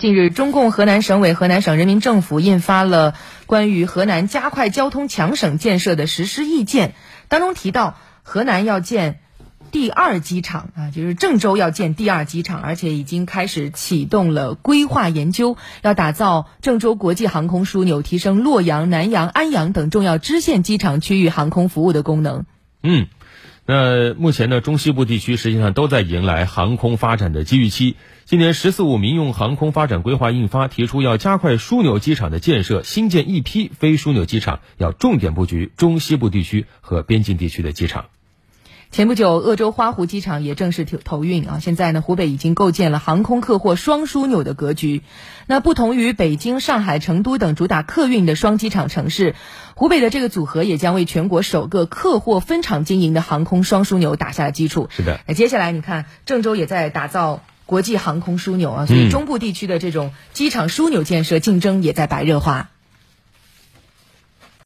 近日，中共河南省委、河南省人民政府印发了关于河南加快交通强省建设的实施意见，当中提到，河南要建第二机场啊，就是郑州要建第二机场，而且已经开始启动了规划研究，要打造郑州国际航空枢纽，提升洛阳、南阳、安阳等重要支线机场区域航空服务的功能。嗯。那目前呢，中西部地区实际上都在迎来航空发展的机遇期。今年“十四五”民用航空发展规划印发，提出要加快枢纽机场的建设，新建一批非枢纽机场，要重点布局中西部地区和边境地区的机场。前不久，鄂州花湖机场也正式投投运啊！现在呢，湖北已经构建了航空客货双枢纽的格局。那不同于北京、上海、成都等主打客运的双机场城市，湖北的这个组合也将为全国首个客货分场经营的航空双枢纽打下了基础。是的，那接下来你看，郑州也在打造国际航空枢纽啊，所以中部地区的这种机场枢纽建设竞争也在白热化。